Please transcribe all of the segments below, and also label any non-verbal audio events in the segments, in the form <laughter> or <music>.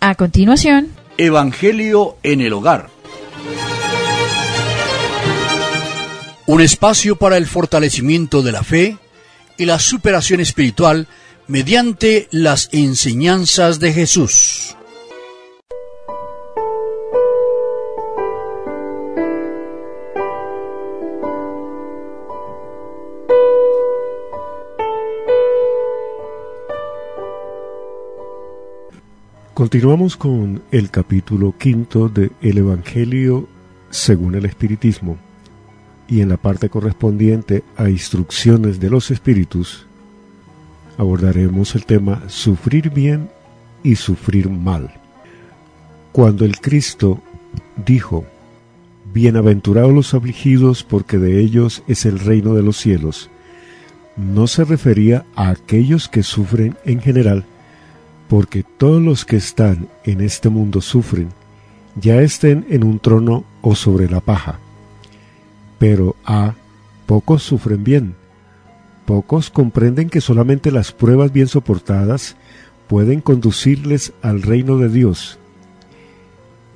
A continuación, Evangelio en el hogar. Un espacio para el fortalecimiento de la fe y la superación espiritual mediante las enseñanzas de Jesús. Continuamos con el capítulo quinto de El Evangelio según el Espiritismo y en la parte correspondiente a instrucciones de los espíritus abordaremos el tema sufrir bien y sufrir mal. Cuando el Cristo dijo, Bienaventurados los afligidos porque de ellos es el reino de los cielos, no se refería a aquellos que sufren en general, porque todos los que están en este mundo sufren, ya estén en un trono o sobre la paja. Pero a pocos sufren bien. Pocos comprenden que solamente las pruebas bien soportadas pueden conducirles al reino de Dios.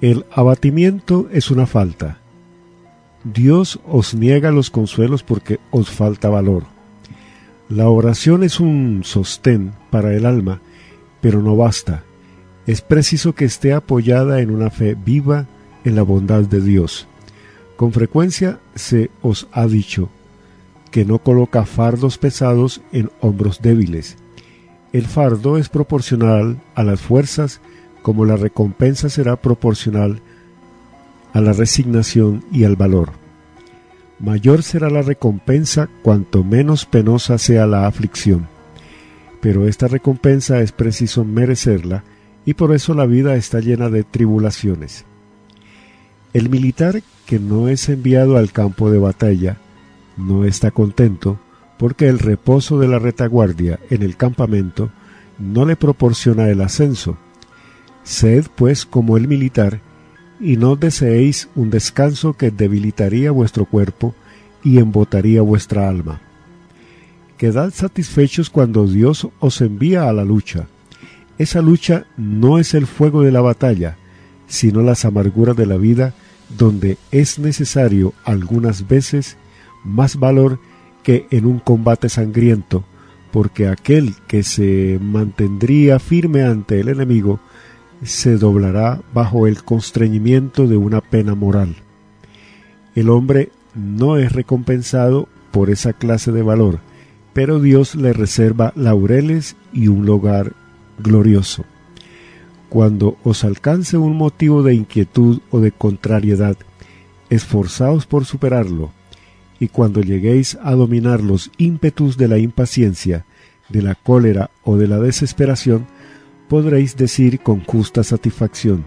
El abatimiento es una falta. Dios os niega los consuelos porque os falta valor. La oración es un sostén para el alma, pero no basta. Es preciso que esté apoyada en una fe viva en la bondad de Dios. Con frecuencia se os ha dicho que no coloca fardos pesados en hombros débiles. El fardo es proporcional a las fuerzas como la recompensa será proporcional a la resignación y al valor. Mayor será la recompensa cuanto menos penosa sea la aflicción pero esta recompensa es preciso merecerla y por eso la vida está llena de tribulaciones. El militar que no es enviado al campo de batalla no está contento porque el reposo de la retaguardia en el campamento no le proporciona el ascenso. Sed pues como el militar y no deseéis un descanso que debilitaría vuestro cuerpo y embotaría vuestra alma. Quedad satisfechos cuando Dios os envía a la lucha. Esa lucha no es el fuego de la batalla, sino las amarguras de la vida, donde es necesario algunas veces más valor que en un combate sangriento, porque aquel que se mantendría firme ante el enemigo se doblará bajo el constreñimiento de una pena moral. El hombre no es recompensado por esa clase de valor, pero Dios le reserva laureles y un lugar glorioso. Cuando os alcance un motivo de inquietud o de contrariedad, esforzaos por superarlo, y cuando lleguéis a dominar los ímpetus de la impaciencia, de la cólera o de la desesperación, podréis decir con justa satisfacción,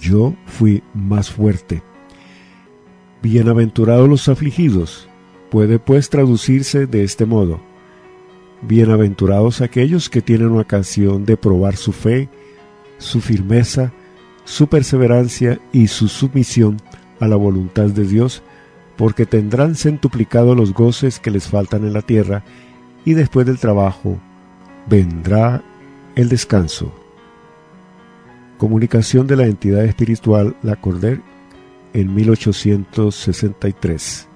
yo fui más fuerte. Bienaventurados los afligidos, Puede pues traducirse de este modo. Bienaventurados aquellos que tienen ocasión de probar su fe, su firmeza, su perseverancia y su sumisión a la voluntad de Dios, porque tendrán centuplicado los goces que les faltan en la tierra, y después del trabajo vendrá el descanso. Comunicación de la entidad espiritual La Corder en 1863.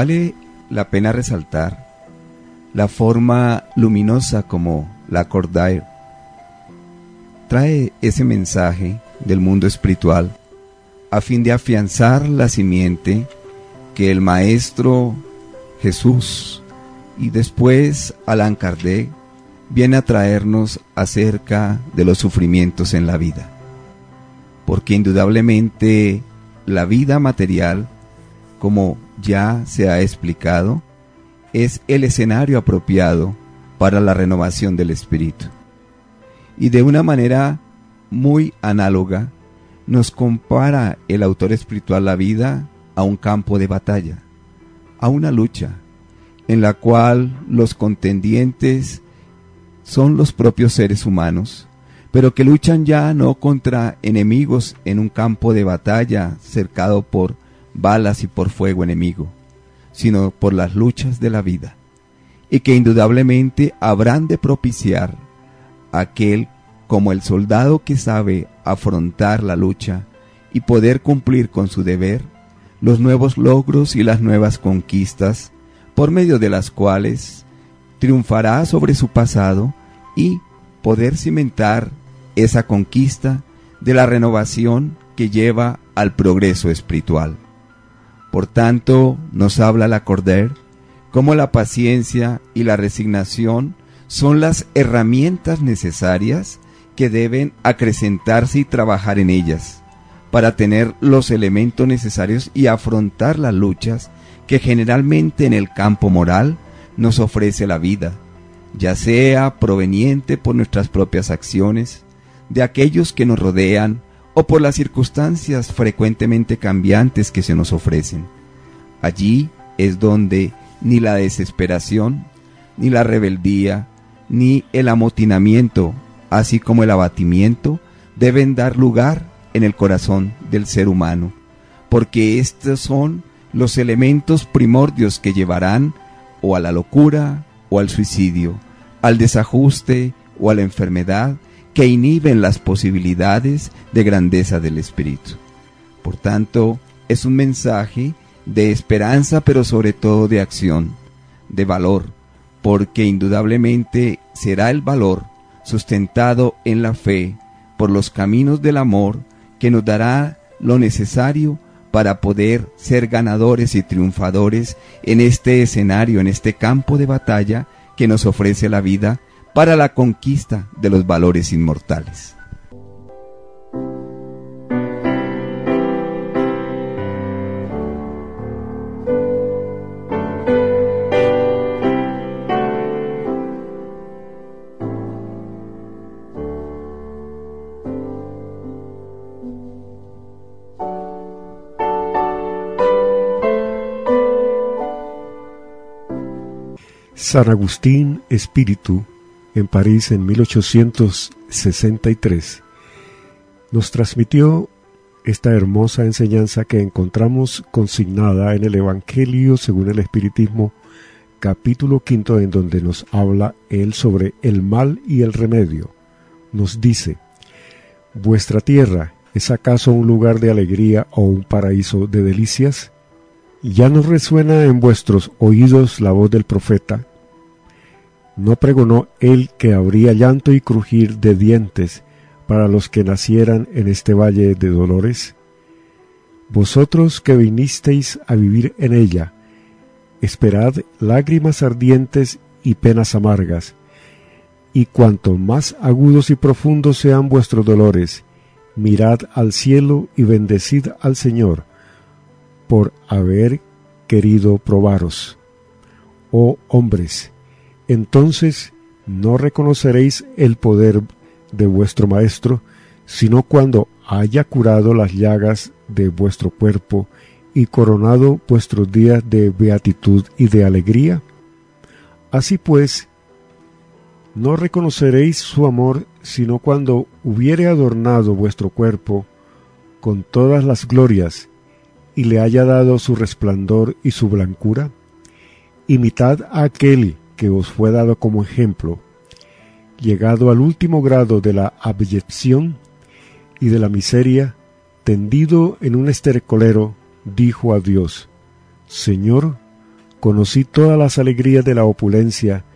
Vale la pena resaltar la forma luminosa como la Cordair trae ese mensaje del mundo espiritual a fin de afianzar la simiente que el Maestro Jesús y después Allan Kardec viene a traernos acerca de los sufrimientos en la vida. Porque indudablemente la vida material, como ya se ha explicado, es el escenario apropiado para la renovación del espíritu. Y de una manera muy análoga, nos compara el autor espiritual la vida a un campo de batalla, a una lucha, en la cual los contendientes son los propios seres humanos, pero que luchan ya no contra enemigos en un campo de batalla cercado por balas y por fuego enemigo, sino por las luchas de la vida, y que indudablemente habrán de propiciar aquel como el soldado que sabe afrontar la lucha y poder cumplir con su deber, los nuevos logros y las nuevas conquistas, por medio de las cuales triunfará sobre su pasado y poder cimentar esa conquista de la renovación que lleva al progreso espiritual. Por tanto, nos habla la Corder cómo la paciencia y la resignación son las herramientas necesarias que deben acrecentarse y trabajar en ellas, para tener los elementos necesarios y afrontar las luchas que generalmente en el campo moral nos ofrece la vida, ya sea proveniente por nuestras propias acciones, de aquellos que nos rodean o por las circunstancias frecuentemente cambiantes que se nos ofrecen. Allí es donde ni la desesperación, ni la rebeldía, ni el amotinamiento, así como el abatimiento, deben dar lugar en el corazón del ser humano, porque estos son los elementos primordios que llevarán o a la locura o al suicidio, al desajuste o a la enfermedad que inhiben las posibilidades de grandeza del espíritu. Por tanto, es un mensaje de esperanza, pero sobre todo de acción, de valor, porque indudablemente será el valor sustentado en la fe por los caminos del amor que nos dará lo necesario para poder ser ganadores y triunfadores en este escenario, en este campo de batalla que nos ofrece la vida para la conquista de los valores inmortales. San Agustín Espíritu, en París en 1863, nos transmitió esta hermosa enseñanza que encontramos consignada en el Evangelio según el Espiritismo, capítulo quinto, en donde nos habla él sobre el mal y el remedio. Nos dice, ¿Vuestra tierra es acaso un lugar de alegría o un paraíso de delicias? ¿Ya no resuena en vuestros oídos la voz del profeta? ¿No pregonó él que habría llanto y crujir de dientes para los que nacieran en este valle de dolores? Vosotros que vinisteis a vivir en ella, esperad lágrimas ardientes y penas amargas, y cuanto más agudos y profundos sean vuestros dolores, mirad al cielo y bendecid al Señor por haber querido probaros. Oh hombres, entonces no reconoceréis el poder de vuestro Maestro, sino cuando haya curado las llagas de vuestro cuerpo y coronado vuestros días de beatitud y de alegría. Así pues, no reconoceréis su amor, sino cuando hubiere adornado vuestro cuerpo con todas las glorias y le haya dado su resplandor y su blancura. Imitad a aquel que os fue dado como ejemplo, llegado al último grado de la abyección y de la miseria, tendido en un estercolero, dijo a Dios, Señor, conocí todas las alegrías de la opulencia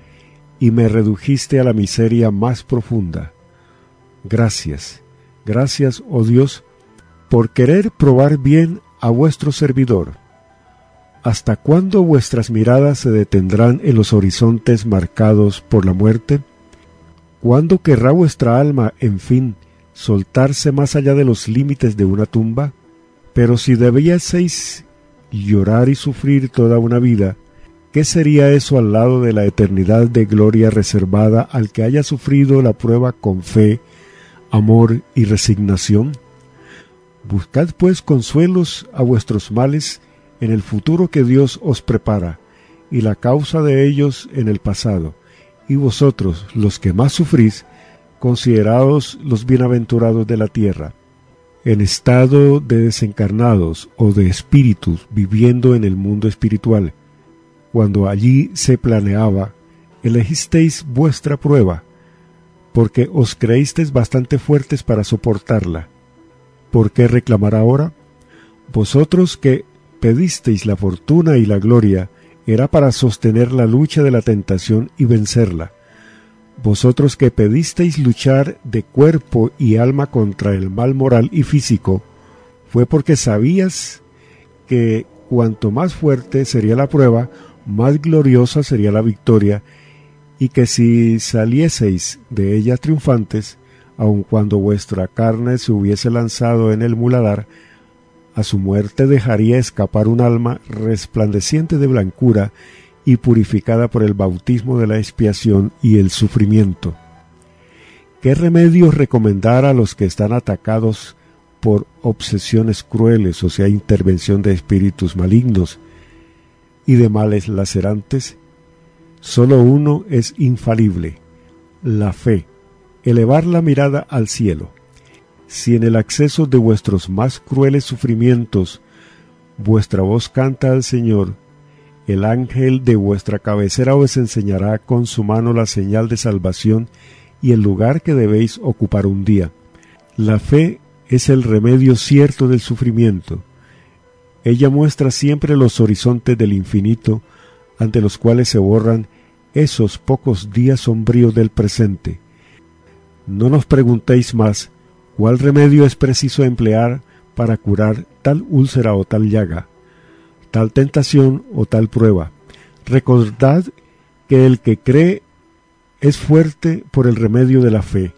y me redujiste a la miseria más profunda. Gracias, gracias, oh Dios, por querer probar bien a vuestro servidor. ¿Hasta cuándo vuestras miradas se detendrán en los horizontes marcados por la muerte? ¿Cuándo querrá vuestra alma, en fin, soltarse más allá de los límites de una tumba? Pero si debieseis llorar y sufrir toda una vida, ¿qué sería eso al lado de la eternidad de gloria reservada al que haya sufrido la prueba con fe, amor y resignación? Buscad pues consuelos a vuestros males en el futuro que Dios os prepara, y la causa de ellos en el pasado, y vosotros, los que más sufrís, considerados los bienaventurados de la tierra, en estado de desencarnados o de espíritus viviendo en el mundo espiritual. Cuando allí se planeaba, elegisteis vuestra prueba, porque os creísteis bastante fuertes para soportarla. ¿Por qué reclamar ahora? Vosotros que pedisteis la fortuna y la gloria, era para sostener la lucha de la tentación y vencerla. Vosotros que pedisteis luchar de cuerpo y alma contra el mal moral y físico, fue porque sabías que cuanto más fuerte sería la prueba, más gloriosa sería la victoria, y que si salieseis de ella triunfantes, aun cuando vuestra carne se hubiese lanzado en el muladar, a su muerte dejaría escapar un alma resplandeciente de blancura y purificada por el bautismo de la expiación y el sufrimiento. ¿Qué remedios recomendar a los que están atacados por obsesiones crueles, o sea, intervención de espíritus malignos y de males lacerantes? Solo uno es infalible, la fe, elevar la mirada al cielo si en el acceso de vuestros más crueles sufrimientos vuestra voz canta al Señor, el ángel de vuestra cabecera os enseñará con su mano la señal de salvación y el lugar que debéis ocupar un día. La fe es el remedio cierto del sufrimiento. Ella muestra siempre los horizontes del infinito ante los cuales se borran esos pocos días sombríos del presente. No nos preguntéis más ¿Cuál remedio es preciso emplear para curar tal úlcera o tal llaga, tal tentación o tal prueba? Recordad que el que cree es fuerte por el remedio de la fe,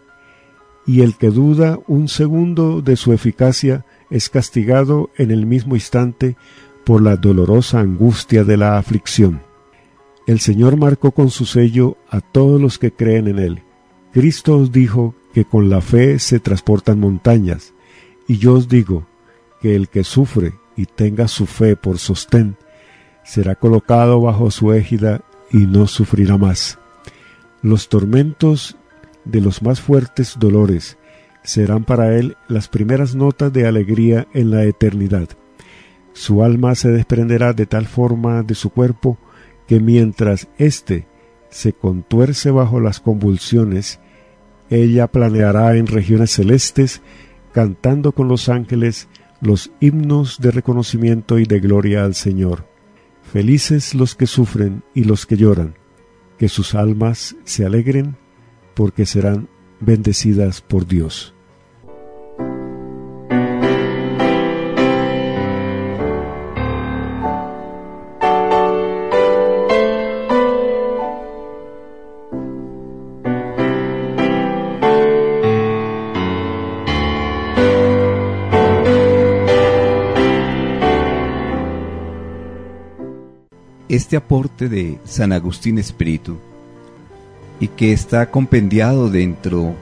y el que duda un segundo de su eficacia es castigado en el mismo instante por la dolorosa angustia de la aflicción. El Señor marcó con su sello a todos los que creen en Él. Cristo os dijo que con la fe se transportan montañas, y yo os digo que el que sufre y tenga su fe por sostén, será colocado bajo su égida y no sufrirá más. Los tormentos de los más fuertes dolores serán para él las primeras notas de alegría en la eternidad. Su alma se desprenderá de tal forma de su cuerpo que mientras éste se contuerce bajo las convulsiones ella planeará en regiones celestes, cantando con los ángeles los himnos de reconocimiento y de gloria al Señor. Felices los que sufren y los que lloran, que sus almas se alegren, porque serán bendecidas por Dios. Este aporte de San Agustín Espíritu y que está compendiado dentro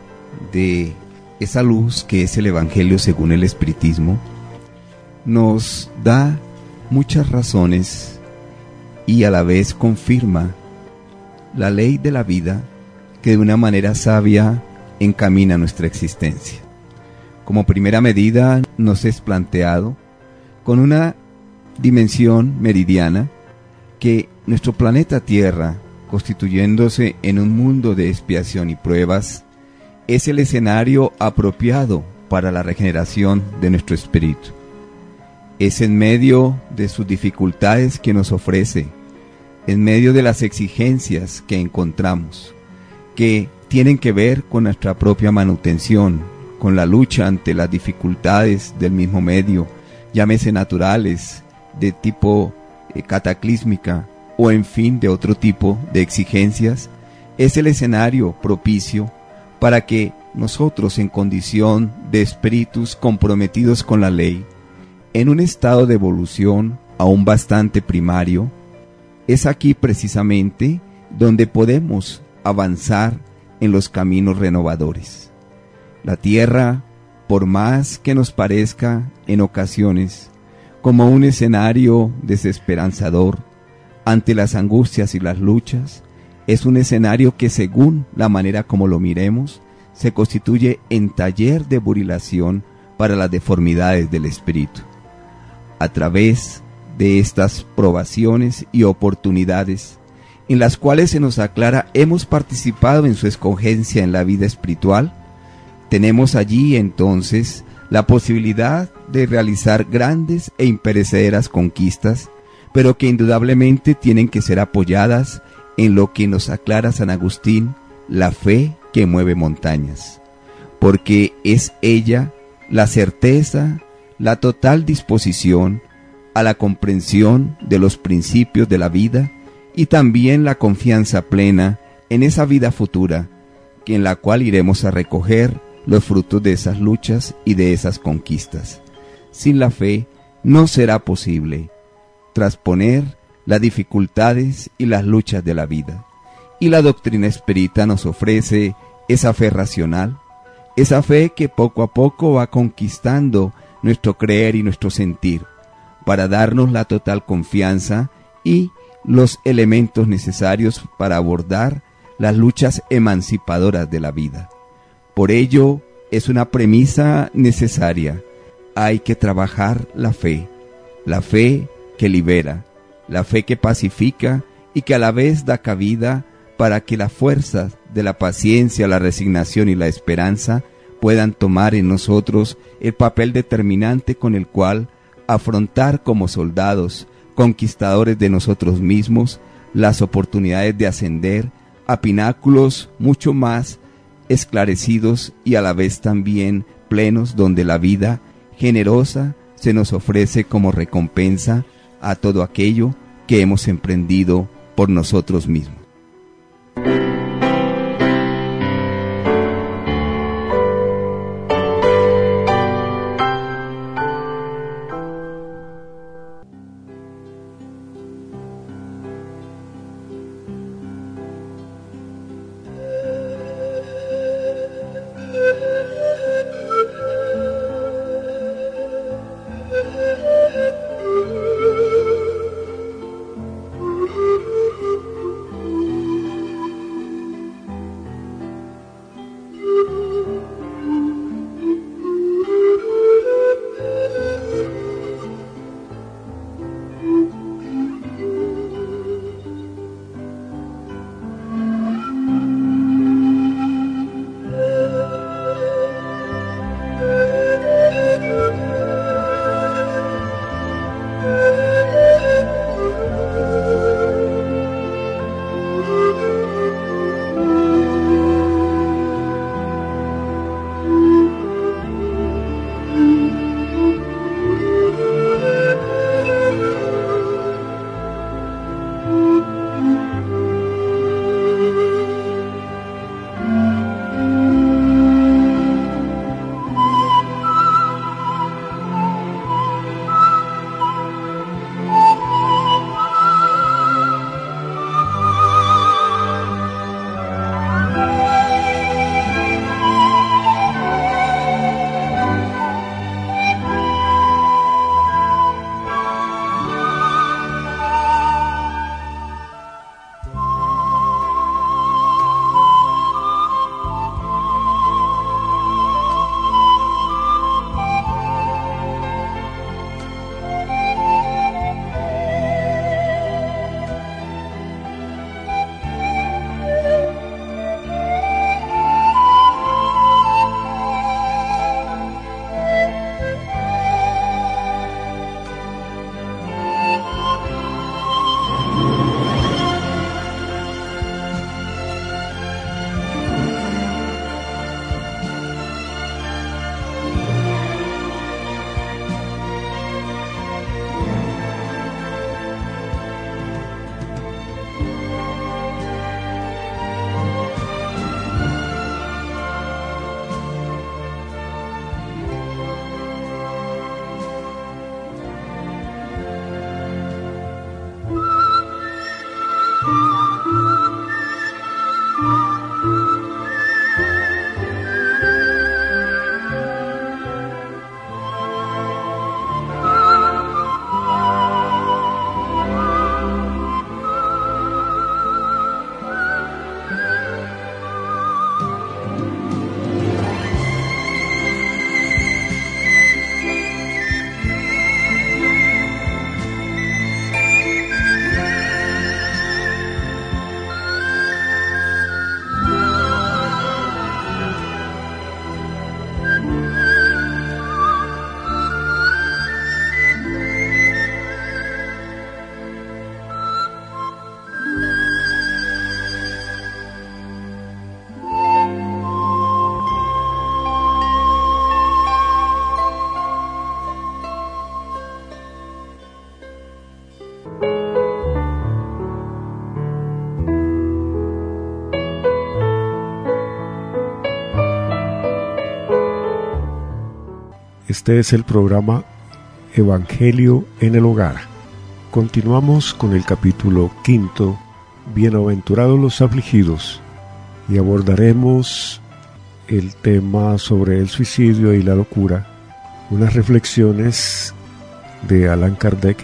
de esa luz que es el Evangelio según el Espiritismo, nos da muchas razones y a la vez confirma la ley de la vida que de una manera sabia encamina nuestra existencia. Como primera medida nos es planteado con una dimensión meridiana que nuestro planeta Tierra, constituyéndose en un mundo de expiación y pruebas, es el escenario apropiado para la regeneración de nuestro espíritu. Es en medio de sus dificultades que nos ofrece, en medio de las exigencias que encontramos, que tienen que ver con nuestra propia manutención, con la lucha ante las dificultades del mismo medio, llámese naturales, de tipo eh, cataclísmica o en fin de otro tipo de exigencias, es el escenario propicio para que nosotros en condición de espíritus comprometidos con la ley, en un estado de evolución aún bastante primario, es aquí precisamente donde podemos avanzar en los caminos renovadores. La tierra, por más que nos parezca en ocasiones como un escenario desesperanzador ante las angustias y las luchas, es un escenario que según la manera como lo miremos, se constituye en taller de burilación para las deformidades del espíritu. A través de estas probaciones y oportunidades, en las cuales se nos aclara hemos participado en su escogencia en la vida espiritual, tenemos allí entonces la posibilidad de realizar grandes e imperecederas conquistas, pero que indudablemente tienen que ser apoyadas en lo que nos aclara San Agustín, la fe que mueve montañas, porque es ella la certeza, la total disposición a la comprensión de los principios de la vida y también la confianza plena en esa vida futura, que en la cual iremos a recoger los frutos de esas luchas y de esas conquistas. Sin la fe no será posible trasponer las dificultades y las luchas de la vida. Y la doctrina espírita nos ofrece esa fe racional, esa fe que poco a poco va conquistando nuestro creer y nuestro sentir, para darnos la total confianza y los elementos necesarios para abordar las luchas emancipadoras de la vida. Por ello, es una premisa necesaria. Hay que trabajar la fe, la fe que libera, la fe que pacifica y que a la vez da cabida para que las fuerzas de la paciencia, la resignación y la esperanza puedan tomar en nosotros el papel determinante con el cual afrontar como soldados, conquistadores de nosotros mismos, las oportunidades de ascender a pináculos mucho más esclarecidos y a la vez también plenos donde la vida generosa se nos ofrece como recompensa a todo aquello que hemos emprendido por nosotros mismos. Woo-hoo-hoo! <laughs> Este es el programa Evangelio en el Hogar. Continuamos con el capítulo quinto, Bienaventurados los afligidos, y abordaremos el tema sobre el suicidio y la locura, unas reflexiones de Allan Kardec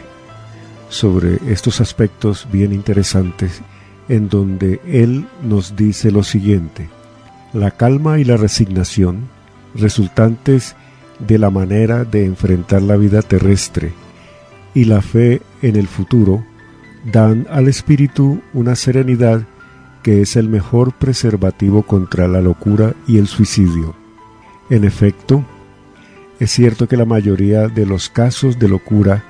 sobre estos aspectos bien interesantes en donde él nos dice lo siguiente, la calma y la resignación resultantes la manera de enfrentar la vida terrestre y la fe en el futuro dan al espíritu una serenidad que es el mejor preservativo contra la locura y el suicidio. En efecto, es cierto que la mayoría de los casos de locura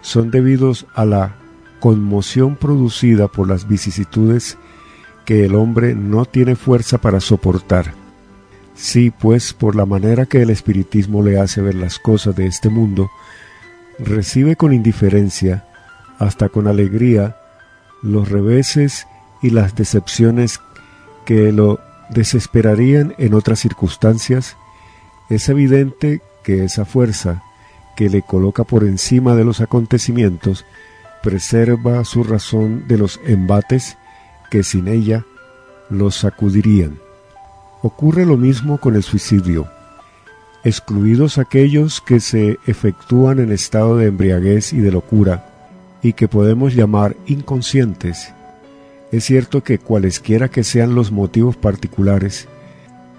son debidos a la conmoción producida por las vicisitudes que el hombre no tiene fuerza para soportar. Sí, pues por la manera que el espiritismo le hace ver las cosas de este mundo, recibe con indiferencia, hasta con alegría, los reveses y las decepciones que lo desesperarían en otras circunstancias, es evidente que esa fuerza que le coloca por encima de los acontecimientos preserva su razón de los embates que sin ella los sacudirían. Ocurre lo mismo con el suicidio. Excluidos aquellos que se efectúan en estado de embriaguez y de locura, y que podemos llamar inconscientes, es cierto que cualesquiera que sean los motivos particulares,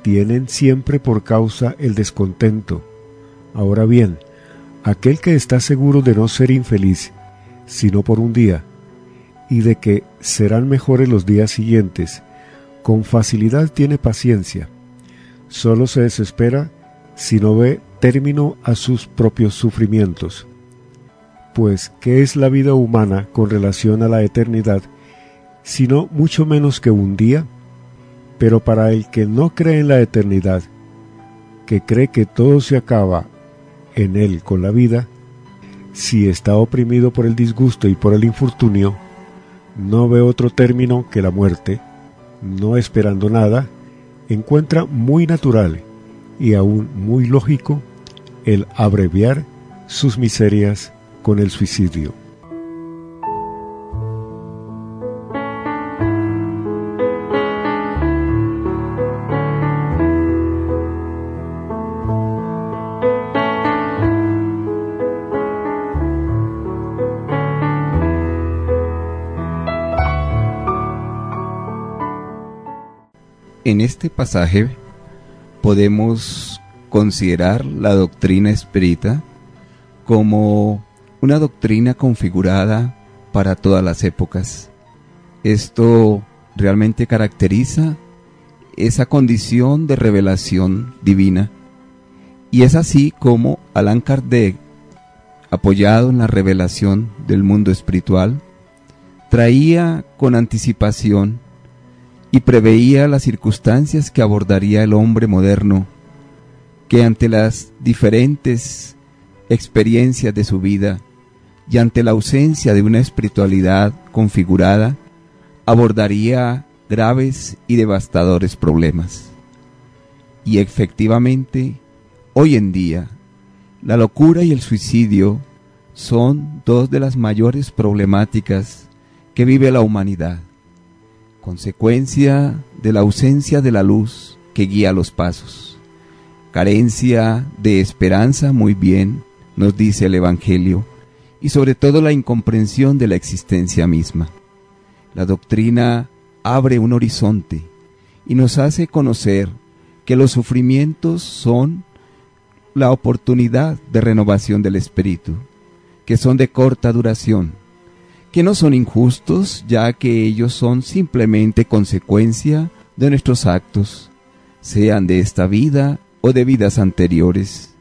tienen siempre por causa el descontento. Ahora bien, aquel que está seguro de no ser infeliz, sino por un día, y de que serán mejores los días siguientes, con facilidad tiene paciencia. Solo se desespera si no ve término a sus propios sufrimientos. Pues, ¿qué es la vida humana con relación a la eternidad sino mucho menos que un día, pero para el que no cree en la eternidad, que cree que todo se acaba en él con la vida, si está oprimido por el disgusto y por el infortunio, no ve otro término que la muerte, no esperando nada, encuentra muy natural y aún muy lógico el abreviar sus miserias con el suicidio. Este pasaje podemos considerar la doctrina espírita como una doctrina configurada para todas las épocas. Esto realmente caracteriza esa condición de revelación divina. Y es así como Allan Kardec, apoyado en la revelación del mundo espiritual, traía con anticipación y preveía las circunstancias que abordaría el hombre moderno, que ante las diferentes experiencias de su vida y ante la ausencia de una espiritualidad configurada, abordaría graves y devastadores problemas. Y efectivamente, hoy en día, la locura y el suicidio son dos de las mayores problemáticas que vive la humanidad consecuencia de la ausencia de la luz que guía los pasos, carencia de esperanza, muy bien, nos dice el Evangelio, y sobre todo la incomprensión de la existencia misma. La doctrina abre un horizonte y nos hace conocer que los sufrimientos son la oportunidad de renovación del espíritu, que son de corta duración, que no son injustos, ya que ellos son simplemente consecuencia de nuestros actos, sean de esta vida o de vidas anteriores,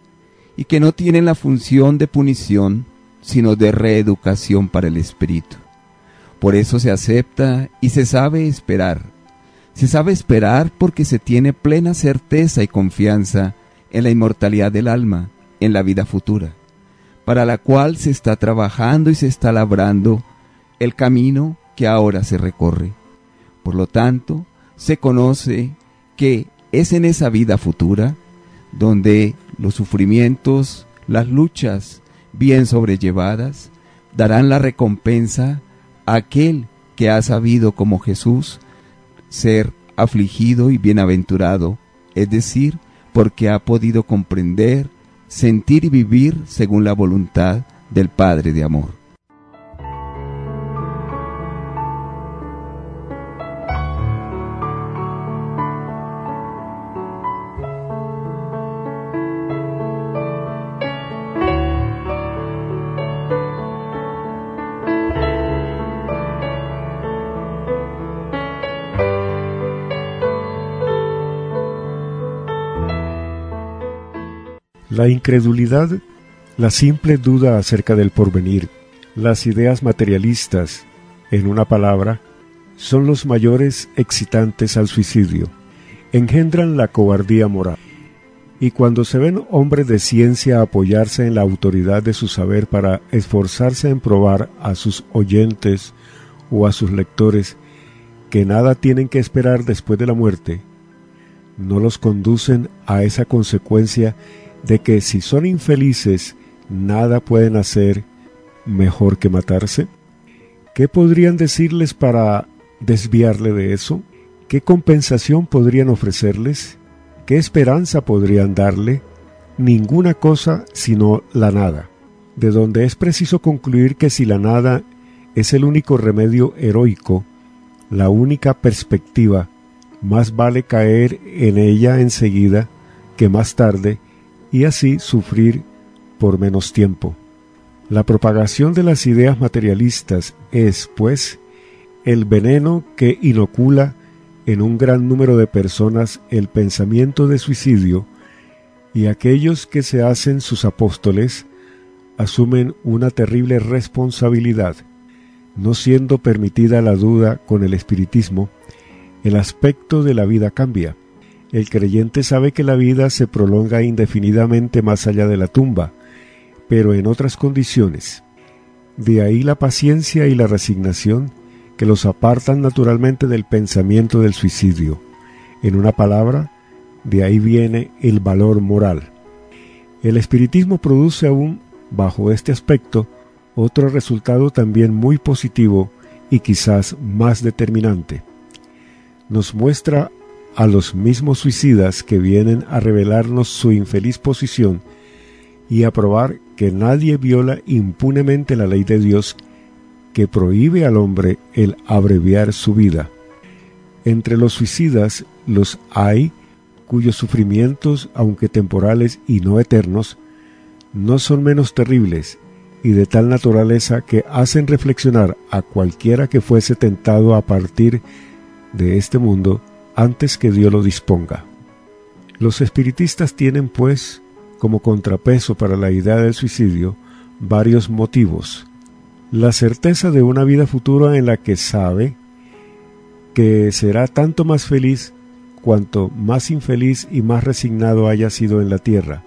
y que no tienen la función de punición, sino de reeducación para el espíritu. Por eso se acepta y se sabe esperar. Se sabe esperar porque se tiene plena certeza y confianza en la inmortalidad del alma, en la vida futura, para la cual se está trabajando y se está labrando el camino que ahora se recorre. Por lo tanto, se conoce que es en esa vida futura donde los sufrimientos, las luchas bien sobrellevadas, darán la recompensa a aquel que ha sabido como Jesús ser afligido y bienaventurado, es decir, porque ha podido comprender, sentir y vivir según la voluntad del Padre de amor. La incredulidad, la simple duda acerca del porvenir, las ideas materialistas, en una palabra, son los mayores excitantes al suicidio. Engendran la cobardía moral. Y cuando se ven hombres de ciencia apoyarse en la autoridad de su saber para esforzarse en probar a sus oyentes o a sus lectores que nada tienen que esperar después de la muerte, no los conducen a esa consecuencia de que si son infelices nada pueden hacer mejor que matarse? ¿Qué podrían decirles para desviarle de eso? ¿Qué compensación podrían ofrecerles? ¿Qué esperanza podrían darle? Ninguna cosa sino la nada, de donde es preciso concluir que si la nada es el único remedio heroico, la única perspectiva, más vale caer en ella enseguida que más tarde y así sufrir por menos tiempo. La propagación de las ideas materialistas es, pues, el veneno que inocula en un gran número de personas el pensamiento de suicidio y aquellos que se hacen sus apóstoles asumen una terrible responsabilidad. No siendo permitida la duda con el espiritismo, el aspecto de la vida cambia. El creyente sabe que la vida se prolonga indefinidamente más allá de la tumba, pero en otras condiciones. De ahí la paciencia y la resignación que los apartan naturalmente del pensamiento del suicidio. En una palabra, de ahí viene el valor moral. El espiritismo produce aún, bajo este aspecto, otro resultado también muy positivo y quizás más determinante. Nos muestra a los mismos suicidas que vienen a revelarnos su infeliz posición y a probar que nadie viola impunemente la ley de Dios que prohíbe al hombre el abreviar su vida. Entre los suicidas los hay cuyos sufrimientos, aunque temporales y no eternos, no son menos terribles y de tal naturaleza que hacen reflexionar a cualquiera que fuese tentado a partir de este mundo antes que Dios lo disponga. Los espiritistas tienen, pues, como contrapeso para la idea del suicidio, varios motivos. La certeza de una vida futura en la que sabe que será tanto más feliz cuanto más infeliz y más resignado haya sido en la tierra.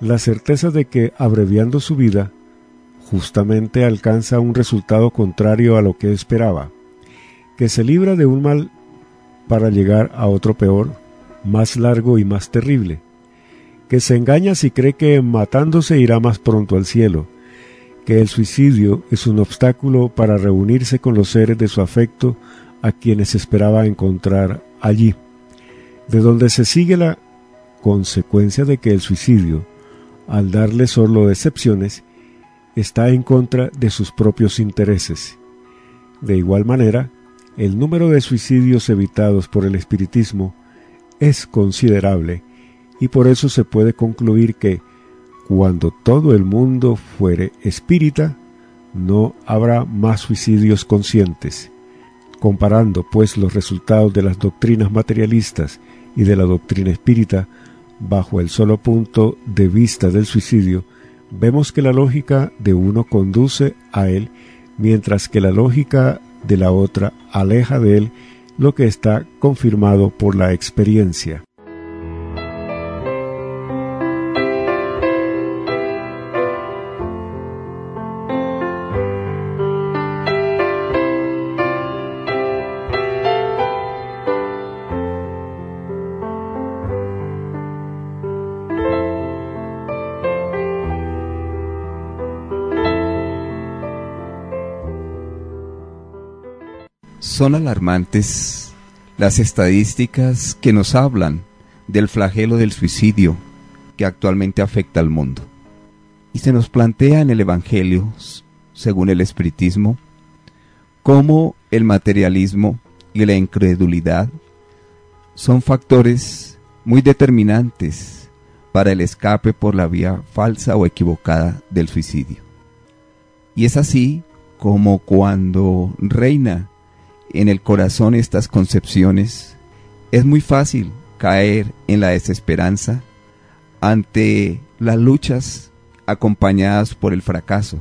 La certeza de que, abreviando su vida, justamente alcanza un resultado contrario a lo que esperaba, que se libra de un mal para llegar a otro peor, más largo y más terrible, que se engaña si cree que matándose irá más pronto al cielo, que el suicidio es un obstáculo para reunirse con los seres de su afecto a quienes esperaba encontrar allí, de donde se sigue la consecuencia de que el suicidio, al darle solo excepciones, está en contra de sus propios intereses. De igual manera, el número de suicidios evitados por el espiritismo es considerable y por eso se puede concluir que cuando todo el mundo fuere espírita, no habrá más suicidios conscientes. Comparando pues los resultados de las doctrinas materialistas y de la doctrina espírita bajo el solo punto de vista del suicidio, vemos que la lógica de uno conduce a él, mientras que la lógica de la otra aleja de él lo que está confirmado por la experiencia. Son alarmantes las estadísticas que nos hablan del flagelo del suicidio que actualmente afecta al mundo. Y se nos plantea en el Evangelio, según el Espiritismo, cómo el materialismo y la incredulidad son factores muy determinantes para el escape por la vía falsa o equivocada del suicidio. Y es así como cuando reina en el corazón estas concepciones, es muy fácil caer en la desesperanza ante las luchas acompañadas por el fracaso,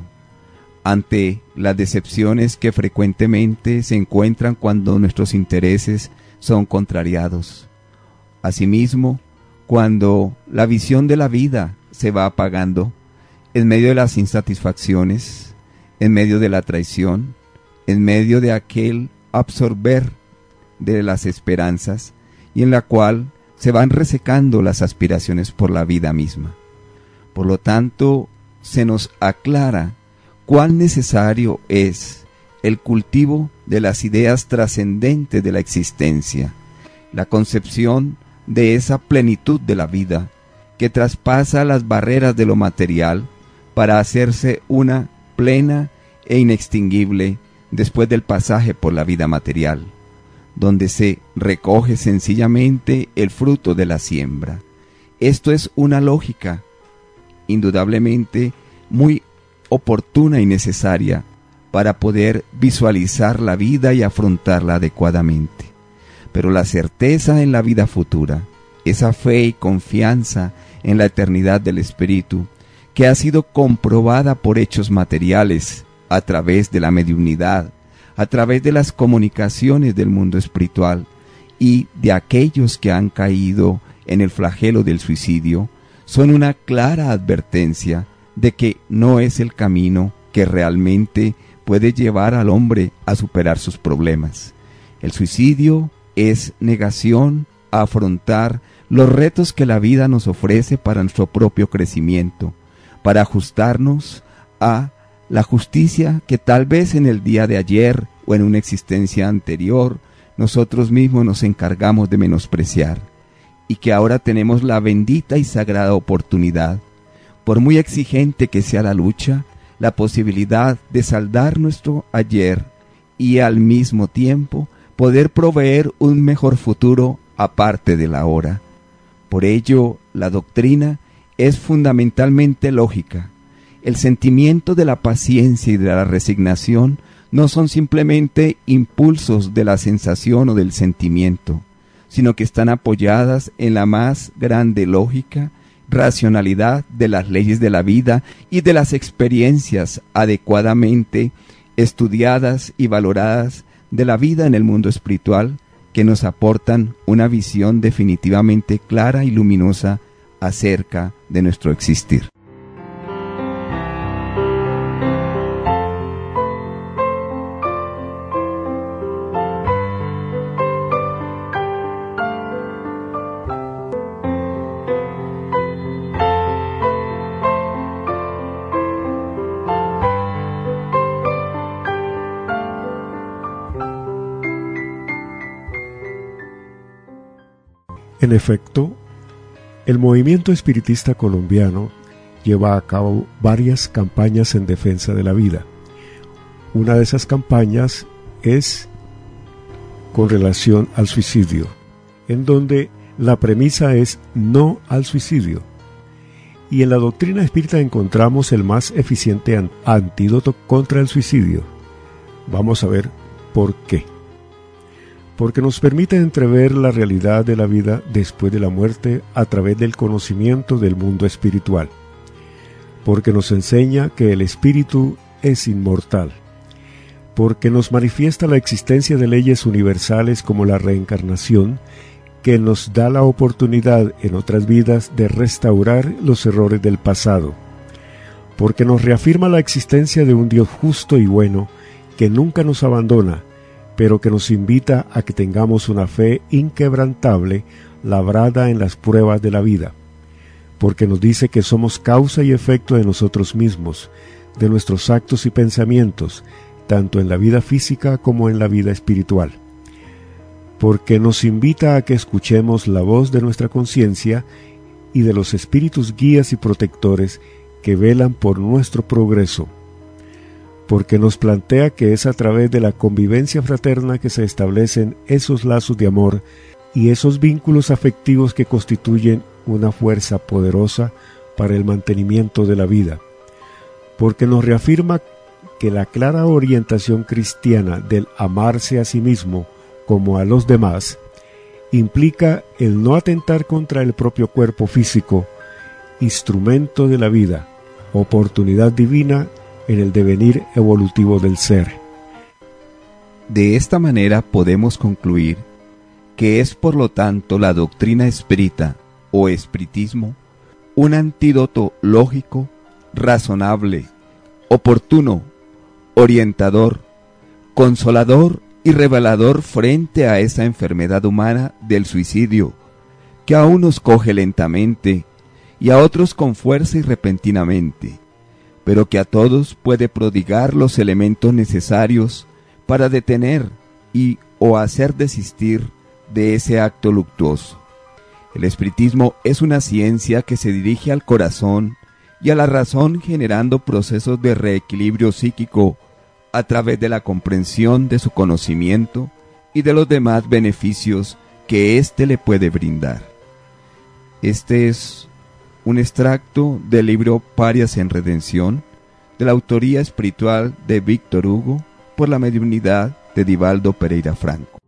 ante las decepciones que frecuentemente se encuentran cuando nuestros intereses son contrariados. Asimismo, cuando la visión de la vida se va apagando, en medio de las insatisfacciones, en medio de la traición, en medio de aquel absorber de las esperanzas y en la cual se van resecando las aspiraciones por la vida misma. Por lo tanto, se nos aclara cuán necesario es el cultivo de las ideas trascendentes de la existencia, la concepción de esa plenitud de la vida que traspasa las barreras de lo material para hacerse una plena e inextinguible después del pasaje por la vida material, donde se recoge sencillamente el fruto de la siembra. Esto es una lógica indudablemente muy oportuna y necesaria para poder visualizar la vida y afrontarla adecuadamente. Pero la certeza en la vida futura, esa fe y confianza en la eternidad del Espíritu, que ha sido comprobada por hechos materiales a través de la mediunidad, a través de las comunicaciones del mundo espiritual y de aquellos que han caído en el flagelo del suicidio, son una clara advertencia de que no es el camino que realmente puede llevar al hombre a superar sus problemas. El suicidio es negación a afrontar los retos que la vida nos ofrece para nuestro propio crecimiento, para ajustarnos a la justicia que tal vez en el día de ayer o en una existencia anterior nosotros mismos nos encargamos de menospreciar y que ahora tenemos la bendita y sagrada oportunidad, por muy exigente que sea la lucha, la posibilidad de saldar nuestro ayer y al mismo tiempo poder proveer un mejor futuro aparte de la hora. Por ello, la doctrina es fundamentalmente lógica, el sentimiento de la paciencia y de la resignación no son simplemente impulsos de la sensación o del sentimiento, sino que están apoyadas en la más grande lógica, racionalidad de las leyes de la vida y de las experiencias adecuadamente estudiadas y valoradas de la vida en el mundo espiritual que nos aportan una visión definitivamente clara y luminosa acerca de nuestro existir. En efecto, el movimiento espiritista colombiano lleva a cabo varias campañas en defensa de la vida. Una de esas campañas es con relación al suicidio, en donde la premisa es no al suicidio. Y en la doctrina espírita encontramos el más eficiente antídoto contra el suicidio. Vamos a ver por qué porque nos permite entrever la realidad de la vida después de la muerte a través del conocimiento del mundo espiritual, porque nos enseña que el espíritu es inmortal, porque nos manifiesta la existencia de leyes universales como la reencarnación, que nos da la oportunidad en otras vidas de restaurar los errores del pasado, porque nos reafirma la existencia de un Dios justo y bueno, que nunca nos abandona, pero que nos invita a que tengamos una fe inquebrantable labrada en las pruebas de la vida, porque nos dice que somos causa y efecto de nosotros mismos, de nuestros actos y pensamientos, tanto en la vida física como en la vida espiritual, porque nos invita a que escuchemos la voz de nuestra conciencia y de los espíritus guías y protectores que velan por nuestro progreso, porque nos plantea que es a través de la convivencia fraterna que se establecen esos lazos de amor y esos vínculos afectivos que constituyen una fuerza poderosa para el mantenimiento de la vida, porque nos reafirma que la clara orientación cristiana del amarse a sí mismo como a los demás implica el no atentar contra el propio cuerpo físico, instrumento de la vida, oportunidad divina en el devenir evolutivo del ser. De esta manera podemos concluir que es por lo tanto la doctrina espírita o espiritismo un antídoto lógico, razonable, oportuno, orientador, consolador y revelador frente a esa enfermedad humana del suicidio, que a unos coge lentamente y a otros con fuerza y repentinamente, pero que a todos puede prodigar los elementos necesarios para detener y o hacer desistir de ese acto luctuoso. El espiritismo es una ciencia que se dirige al corazón y a la razón generando procesos de reequilibrio psíquico a través de la comprensión de su conocimiento y de los demás beneficios que éste le puede brindar. Este es un extracto del libro Parias en Redención, de la autoría espiritual de Víctor Hugo, por la mediunidad de Divaldo Pereira Franco.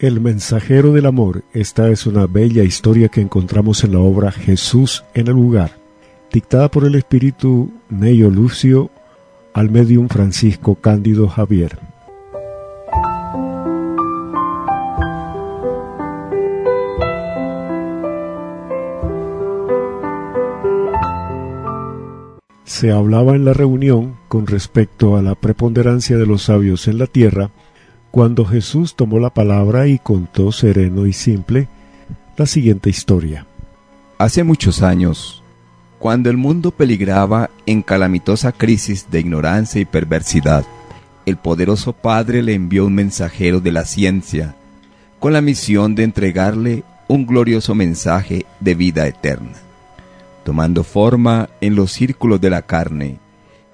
El mensajero del amor, esta es una bella historia que encontramos en la obra Jesús en el lugar. dictada por el espíritu Neyo Lucio al medium Francisco Cándido Javier. Se hablaba en la reunión con respecto a la preponderancia de los sabios en la tierra, cuando Jesús tomó la palabra y contó sereno y simple la siguiente historia. Hace muchos años, cuando el mundo peligraba en calamitosa crisis de ignorancia y perversidad, el poderoso Padre le envió un mensajero de la ciencia con la misión de entregarle un glorioso mensaje de vida eterna. Tomando forma en los círculos de la carne,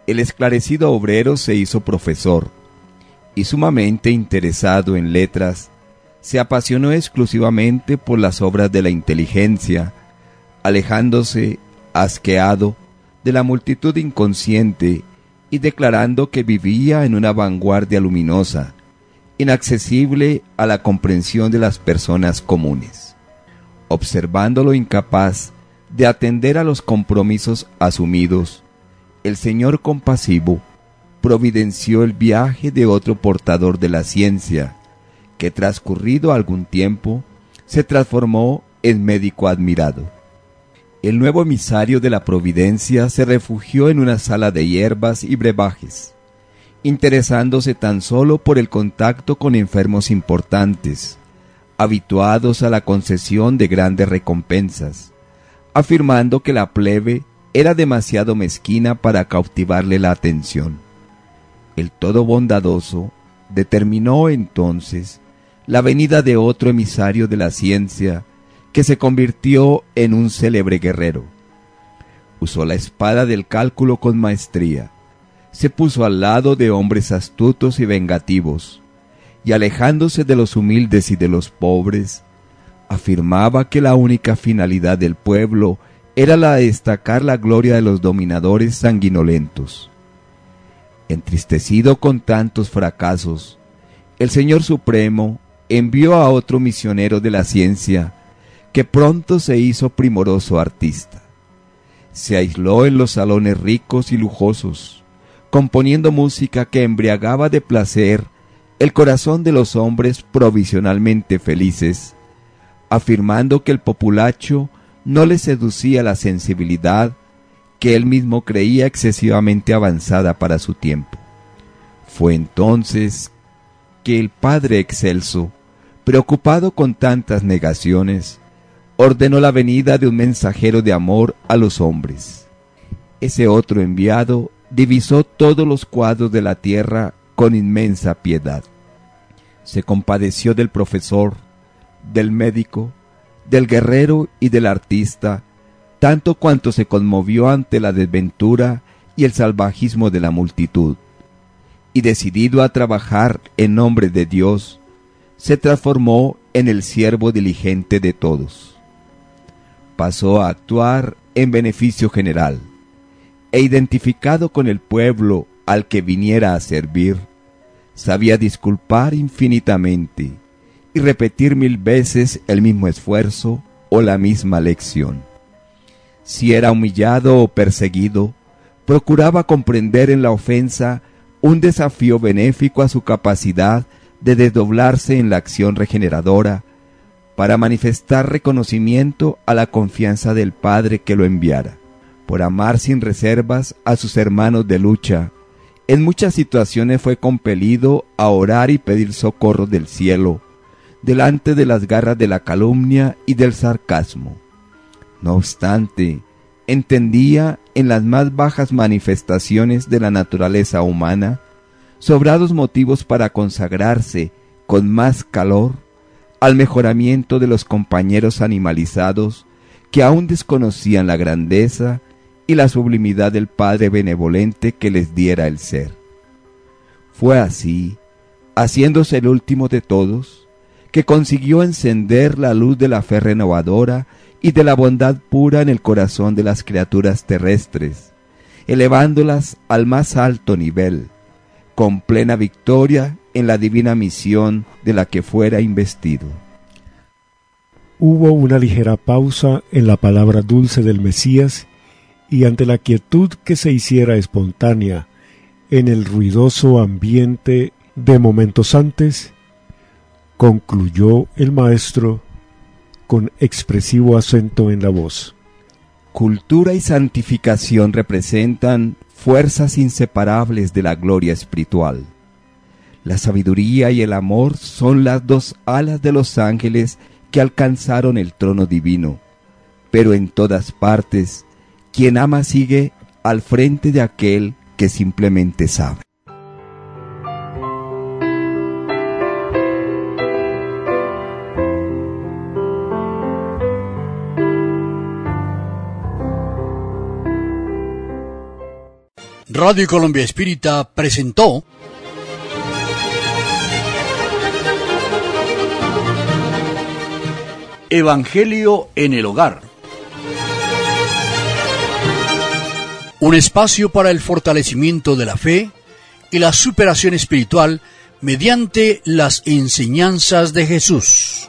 el esclarecido obrero se hizo profesor y sumamente interesado en letras, se apasionó exclusivamente por las obras de la inteligencia, alejándose asqueado de la multitud inconsciente y declarando que vivía en una vanguardia luminosa, inaccesible a la comprensión de las personas comunes. Observándolo incapaz de atender a los compromisos asumidos, el Señor compasivo providenció el viaje de otro portador de la ciencia, que transcurrido algún tiempo se transformó en médico admirado el nuevo emisario de la Providencia se refugió en una sala de hierbas y brebajes, interesándose tan solo por el contacto con enfermos importantes, habituados a la concesión de grandes recompensas, afirmando que la plebe era demasiado mezquina para cautivarle la atención. El todo bondadoso determinó entonces la venida de otro emisario de la ciencia, que se convirtió en un célebre guerrero. Usó la espada del cálculo con maestría, se puso al lado de hombres astutos y vengativos, y alejándose de los humildes y de los pobres, afirmaba que la única finalidad del pueblo era la de destacar la gloria de los dominadores sanguinolentos. Entristecido con tantos fracasos, el Señor Supremo envió a otro misionero de la ciencia que pronto se hizo primoroso artista. Se aisló en los salones ricos y lujosos, componiendo música que embriagaba de placer el corazón de los hombres provisionalmente felices, afirmando que el populacho no le seducía la sensibilidad que él mismo creía excesivamente avanzada para su tiempo. Fue entonces que el Padre Excelso, preocupado con tantas negaciones, ordenó la venida de un mensajero de amor a los hombres. Ese otro enviado divisó todos los cuadros de la tierra con inmensa piedad. Se compadeció del profesor, del médico, del guerrero y del artista, tanto cuanto se conmovió ante la desventura y el salvajismo de la multitud, y decidido a trabajar en nombre de Dios, se transformó en el siervo diligente de todos pasó a actuar en beneficio general, e identificado con el pueblo al que viniera a servir, sabía disculpar infinitamente y repetir mil veces el mismo esfuerzo o la misma lección. Si era humillado o perseguido, procuraba comprender en la ofensa un desafío benéfico a su capacidad de desdoblarse en la acción regeneradora para manifestar reconocimiento a la confianza del Padre que lo enviara, por amar sin reservas a sus hermanos de lucha. En muchas situaciones fue compelido a orar y pedir socorro del cielo, delante de las garras de la calumnia y del sarcasmo. No obstante, entendía en las más bajas manifestaciones de la naturaleza humana sobrados motivos para consagrarse con más calor al mejoramiento de los compañeros animalizados que aún desconocían la grandeza y la sublimidad del Padre benevolente que les diera el ser. Fue así, haciéndose el último de todos, que consiguió encender la luz de la fe renovadora y de la bondad pura en el corazón de las criaturas terrestres, elevándolas al más alto nivel, con plena victoria en la divina misión de la que fuera investido. Hubo una ligera pausa en la palabra dulce del Mesías y ante la quietud que se hiciera espontánea en el ruidoso ambiente de momentos antes, concluyó el maestro con expresivo acento en la voz. Cultura y santificación representan fuerzas inseparables de la gloria espiritual. La sabiduría y el amor son las dos alas de los ángeles que alcanzaron el trono divino, pero en todas partes, quien ama sigue al frente de aquel que simplemente sabe. Radio Colombia Espírita presentó Evangelio en el Hogar. Un espacio para el fortalecimiento de la fe y la superación espiritual mediante las enseñanzas de Jesús.